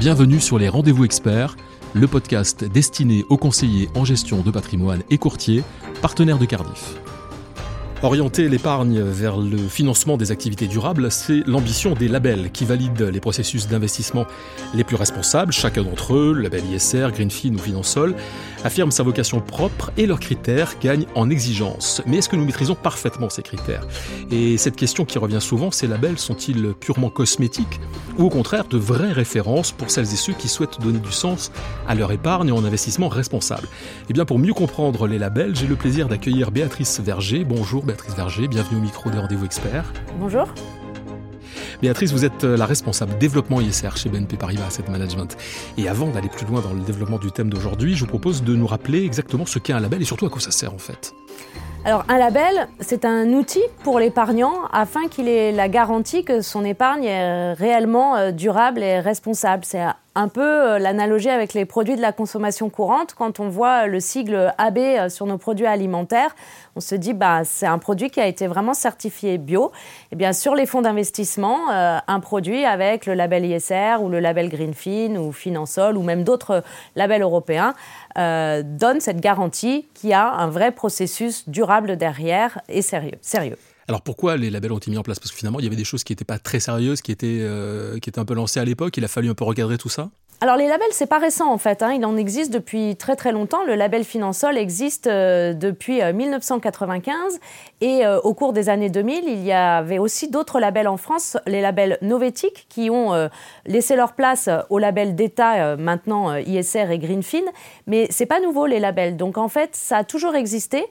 Bienvenue sur les Rendez-vous Experts, le podcast destiné aux conseillers en gestion de patrimoine et courtiers, partenaires de Cardiff. Orienter l'épargne vers le financement des activités durables, c'est l'ambition des labels qui valident les processus d'investissement les plus responsables. Chacun d'entre eux, label ISR, Greenfin ou Finansol, affirme sa vocation propre et leurs critères gagnent en exigence. Mais est-ce que nous maîtrisons parfaitement ces critères? Et cette question qui revient souvent, ces labels sont-ils purement cosmétiques ou au contraire de vraies références pour celles et ceux qui souhaitent donner du sens à leur épargne en investissement responsable? Eh bien, pour mieux comprendre les labels, j'ai le plaisir d'accueillir Béatrice Verger. Bonjour Béatrice Verger, bienvenue au micro des rendez-vous experts. Bonjour. Béatrice, vous êtes la responsable développement ISR chez BNP Paribas Asset Management. Et avant d'aller plus loin dans le développement du thème d'aujourd'hui, je vous propose de nous rappeler exactement ce qu'est un label et surtout à quoi ça sert en fait. Alors un label, c'est un outil pour l'épargnant afin qu'il ait la garantie que son épargne est réellement durable et responsable. C'est un peu euh, l'analogie avec les produits de la consommation courante. Quand on voit le sigle AB euh, sur nos produits alimentaires, on se dit bah c'est un produit qui a été vraiment certifié bio. Et bien sur les fonds d'investissement, euh, un produit avec le label ISR ou le label Greenfin ou Finansol ou même d'autres labels européens donne cette garantie qu'il y a un vrai processus durable derrière et sérieux. sérieux. Alors pourquoi les labels ont été mis en place? Parce que finalement, il y avait des choses qui n'étaient pas très sérieuses, qui étaient, euh, qui étaient un peu lancées à l'époque. Il a fallu un peu recadrer tout ça? Alors les labels, c'est pas récent en fait. Hein. Il en existe depuis très très longtemps. Le label Finansol existe euh, depuis 1995 euh, et au cours des années 2000, il y avait aussi d'autres labels en France, les labels Novetic, qui ont laissé leur place au label d'État maintenant ISR et Greenfin. Mais c'est pas nouveau les labels. Donc en fait, ça a toujours existé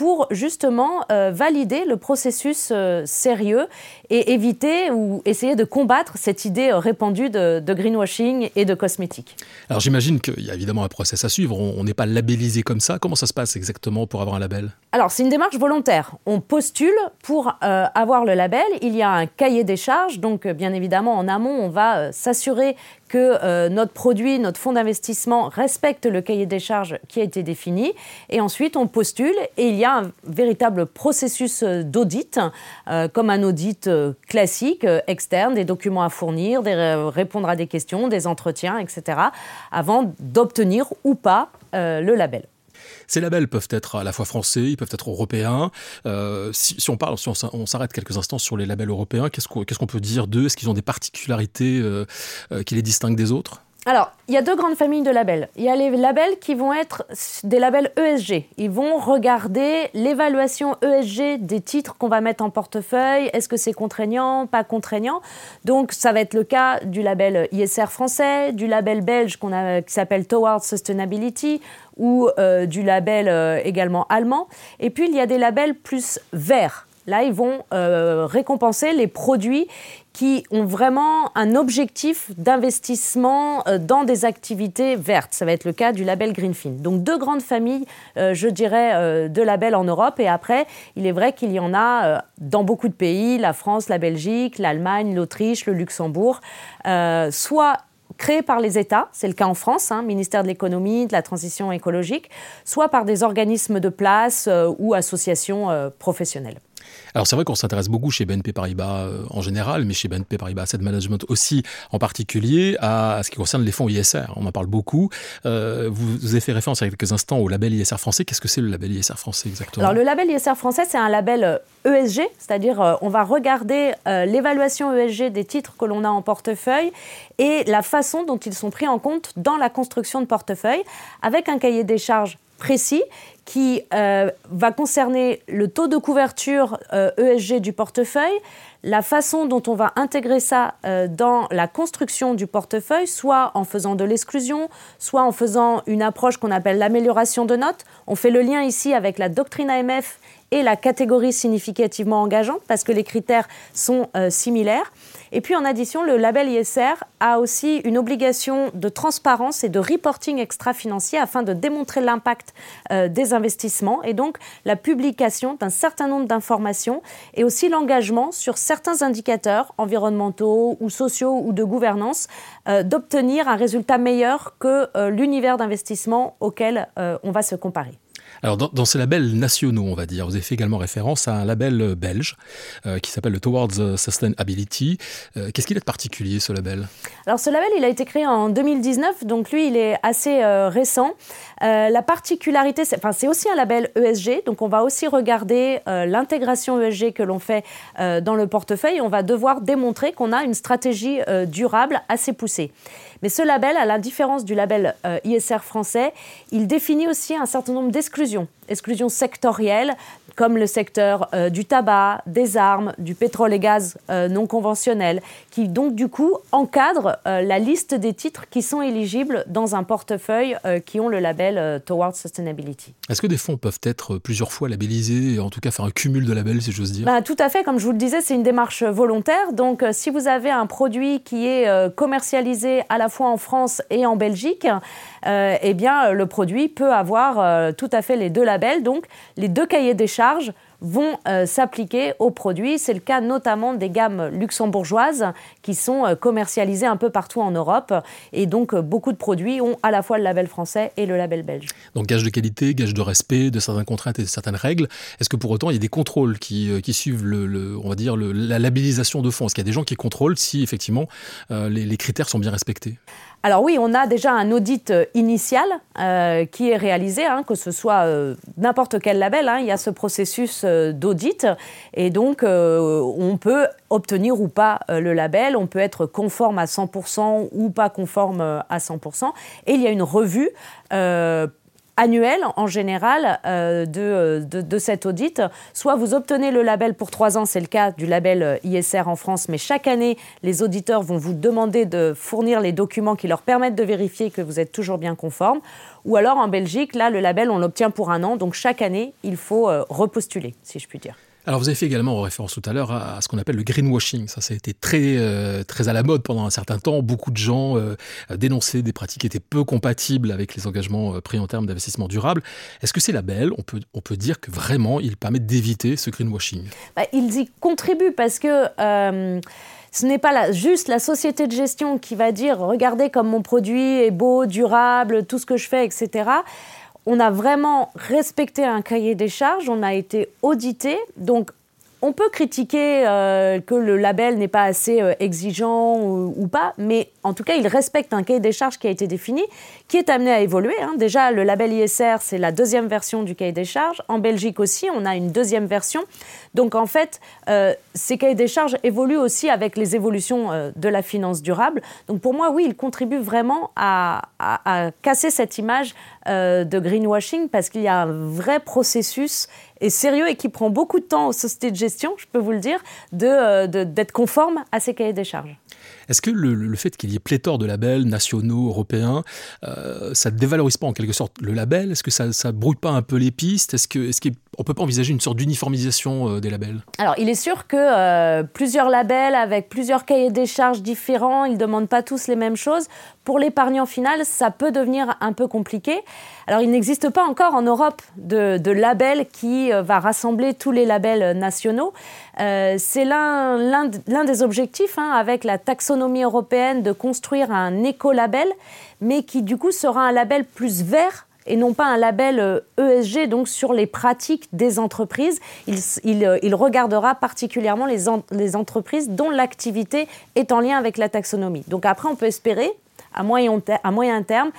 pour justement euh, valider le processus euh, sérieux et éviter ou essayer de combattre cette idée euh, répandue de, greenwashing et de cosmétique. Alors j'imagine qu'il y a évidemment un process à suivre, on n'est pas labellisé comme ça. Comment ça se passe exactement pour avoir un label? Alors c'est une démarche volontaire. On postule pour avoir le label, il y a un cahier des charges, donc bien évidemment en amont on va s'assurer que notre produit, notre fonds d'investissement respecte le cahier des charges qui a été défini. Et ensuite, on postule et il y a un véritable processus euh, d'audit, euh, comme un audit euh, classique, externe, des documents à fournir, répondre à des questions, des entretiens, etc., avant d'obtenir ou pas le label. Ces labels peuvent être à la fois français, ils peuvent être européens. si, on parle, si on, s'arrête quelques instants sur les labels européens, qu'est-ce qu'on peut dire d'eux? Est-ce qu'ils ont des particularités qui les distinguent des autres? Alors, il y a deux grandes familles de labels. Il y a les labels qui vont être des labels ESG. Ils vont regarder l'évaluation ESG des titres qu'on va mettre en portefeuille. Est-ce que c'est contraignant, pas contraignant? Donc, ça va être le cas du label ISR français, du label belge qui s'appelle Towards Sustainability ou euh, du label euh, également allemand. Et puis, il y a des labels plus verts. Là, ils vont euh, récompenser les produits qui ont vraiment un objectif d'investissement euh, dans des activités vertes. Ça va être le cas du label Greenfin. Donc deux grandes familles, euh, je dirais, de labels en Europe. Et après, il est vrai qu'il y en a dans beaucoup de pays, la France, la Belgique, l'Allemagne, l'Autriche, le Luxembourg, soit créés par les États, c'est le cas en France, hein, ministère de l'économie, de la transition écologique, soit par des organismes de place ou associations professionnelles. Alors c'est vrai qu'on s'intéresse beaucoup chez BNP Paribas euh, en général, mais chez BNP Paribas Asset Management aussi en particulier à, ce qui concerne les fonds ISR. On en parle beaucoup. Euh, vous, avez fait référence il y a quelques instants au label ISR français. Qu'est-ce que c'est le label ISR français exactement? Alors le label ISR français, c'est un label ESG, c'est-à-dire euh, on va regarder l'évaluation ESG des titres que l'on a en portefeuille et la façon dont ils sont pris en compte dans la construction de portefeuille avec un cahier des charges précis qui euh, va concerner le taux de couverture ESG euh, e du portefeuille, la façon dont on va intégrer ça euh, dans la construction du portefeuille, soit en faisant de l'exclusion, soit en faisant une approche qu'on appelle l'amélioration de notes. On fait le lien ici avec la doctrine AMF et la catégorie significativement engageante parce que les critères sont similaires. Et puis en addition, le label ISR a aussi une obligation de transparence et de reporting extra-financier afin de démontrer l'impact des investissements et donc la publication d'un certain nombre d'informations et aussi l'engagement sur certains indicateurs environnementaux ou sociaux ou de gouvernance euh, d'obtenir un résultat meilleur que euh, l'univers d'investissement auquel on va se comparer. Alors dans, ces labels nationaux, on va dire, vous avez fait également référence à un label euh, belge euh, qui s'appelle le Towards Sustainability. Euh, qu'est-ce qu'il a de particulier ce label? Alors ce label, il a été créé en 2019, donc lui, il est assez récent. la particularité, c'est aussi un label ESG, donc on va aussi regarder l'intégration ESG que l'on fait dans le portefeuille. On va devoir démontrer qu'on a une stratégie durable assez poussée. Mais ce label, à la différence du label euh, ISR français, il définit aussi un certain nombre d'exclusions, exclusions sectorielles, comme le secteur euh, du tabac, des armes, du pétrole et gaz euh, non conventionnels, qui donc du coup encadrent la liste des titres qui sont éligibles dans un portefeuille qui ont le label Towards Sustainability. Est-ce que des fonds peuvent être plusieurs fois labellisés, et en tout cas faire un cumul de labels, si j'ose dire? Bah, Tout à fait, comme je vous le disais, c'est une démarche volontaire. Donc si vous avez un produit qui est commercialisé à la fois en France et en Belgique, euh, eh le produit peut avoir euh, tout à fait les deux labels. Donc, les deux cahiers des charges vont euh, s'appliquer aux produits. C'est le cas notamment des gammes luxembourgeoises qui sont euh, commercialisées un peu partout en Europe. Et donc, euh, beaucoup de produits ont à la fois le label français et le label belge. Donc, gage de qualité, gage de respect de certaines contraintes et de certaines règles. Est-ce que pour autant, il y a des contrôles qui, suivent le, on va dire, la labellisation de fonds? Est-ce qu'il y a des gens qui contrôlent si effectivement les critères sont bien respectés? Alors oui, on a déjà un audit euh, initial euh, qui est réalisé, hein, que ce soit euh, n'importe quel label, hein, il y a ce processus d'audit. Et donc on peut obtenir ou pas le label, on peut être conforme à 100% ou pas conforme à 100%, et il y a une revue annuel en général euh, de, de, cet audit. Soit vous obtenez le label pour trois ans, c'est le cas du label euh, ISR en France, mais chaque année, les auditeurs vont vous demander de fournir les documents qui leur permettent de vérifier que vous êtes toujours bien conforme. Ou alors en Belgique, là, le label, on l'obtient pour un an, donc chaque année, il faut euh, repostuler, si je puis dire. Alors vous avez fait également référence tout à l'heure à, ce qu'on appelle le greenwashing. Ça, ça a été très, euh, très à la mode pendant un certain temps. Beaucoup de gens euh, dénonçaient des pratiques qui étaient peu compatibles avec les engagements euh, pris en termes d'investissement durable. Est-ce que c'est label on peut, on peut dire que vraiment ils permettent d'éviter ce greenwashing bah, Ils y contribuent parce que ce n'est pas juste la société de gestion qui va dire regardez comme mon produit est beau, durable, tout ce que je fais, etc on a vraiment respecté un cahier des charges, on a été audité. Donc, on peut critiquer euh, que le label n'est pas assez euh, exigeant ou, pas, mais en tout cas, il respecte un cahier des charges qui a été défini, qui est amené à évoluer. Hein. Déjà, le label ISR, c'est la deuxième version du cahier des charges. En Belgique aussi, on a une deuxième version. Donc, en fait, euh, ces cahiers des charges évoluent aussi avec les évolutions de la finance durable. Donc, pour moi, oui, il contribue vraiment à, casser cette image de greenwashing parce qu'il y a un vrai processus et sérieux et qui prend beaucoup de temps aux sociétés de gestion, je peux vous le dire, euh, d'être de, conforme à ces cahiers des charges. Est-ce que le, fait qu'il y ait pléthore de labels nationaux, européens, euh, ça ne dévalorise pas en quelque sorte le label? Est-ce que ça ne brouille pas un peu les pistes? Est-ce qu'on ne peut pas envisager une sorte d'uniformisation euh, des labels? Alors, il est sûr que plusieurs labels avec plusieurs cahiers des charges différents, ils ne demandent pas tous les mêmes choses. Pour l'épargnant final, ça peut devenir un peu compliqué. Alors, il n'existe pas encore en Europe de, label qui va rassembler tous les labels nationaux. Euh, c'est l'un des objectifs hein, avec la taxonomie européenne de construire un écolabel, mais qui du coup sera un label plus vert et non pas un label ESG, euh, e donc sur les pratiques des entreprises. Il, euh, regardera particulièrement les, entreprises dont l'activité est en lien avec la taxonomie. Donc après, on peut espérer, à moyen, à moyen terme,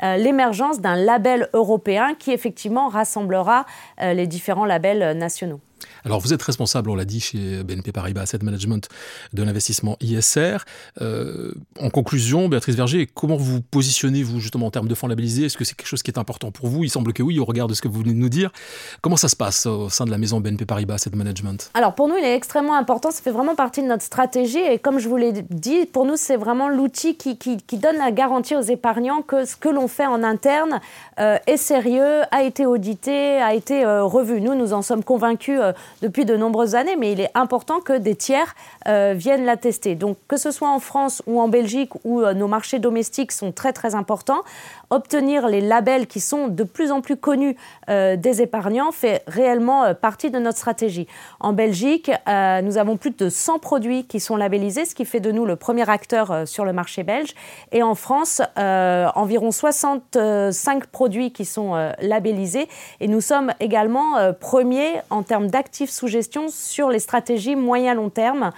l'émergence d'un label européen qui effectivement rassemblera les différents labels nationaux. Alors vous êtes responsable, on l'a dit, chez BNP Paribas Asset Management de l'investissement ISR. Euh, en conclusion, Béatrice Verger, comment vous positionnez-vous justement en termes de fonds labellisés? Est-ce que c'est quelque chose qui est important pour vous? Il semble que oui, au regard de ce que vous venez de nous dire. Comment ça se passe au sein de la maison BNP Paribas Asset Management? Alors pour nous, il est extrêmement important, ça fait vraiment partie de notre stratégie et comme je vous l'ai dit, pour nous, c'est vraiment l'outil qui, qui, donne la garantie aux épargnants que ce que l'on fait en interne euh, est sérieux, a été audité, a été euh, revu. Nous, nous en sommes convaincus depuis de nombreuses années, mais il est important que des tiers viennent la tester. Donc que ce soit en France ou en Belgique, où nos marchés domestiques sont très très importants, obtenir les labels qui sont de plus en plus connus euh, des épargnants fait réellement euh, partie de notre stratégie. En Belgique, euh, nous avons plus de 100 produits qui sont labellisés, ce qui fait de nous le premier acteur sur le marché belge. Et en France, environ 65 produits qui sont labellisés. Et nous sommes également premiers en termes d'actifs sous gestion sur les stratégies moyen-long terme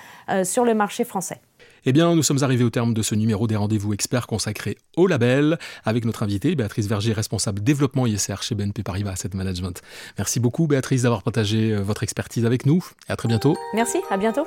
sur le marché français. Eh bien, nous sommes arrivés au terme de ce numéro des rendez-vous experts consacré au label avec notre invitée Béatrice Verger, responsable développement ISR chez BNP Paribas Asset Management. Merci beaucoup Béatrice d'avoir partagé euh, votre expertise avec nous et à très bientôt. Merci, à bientôt.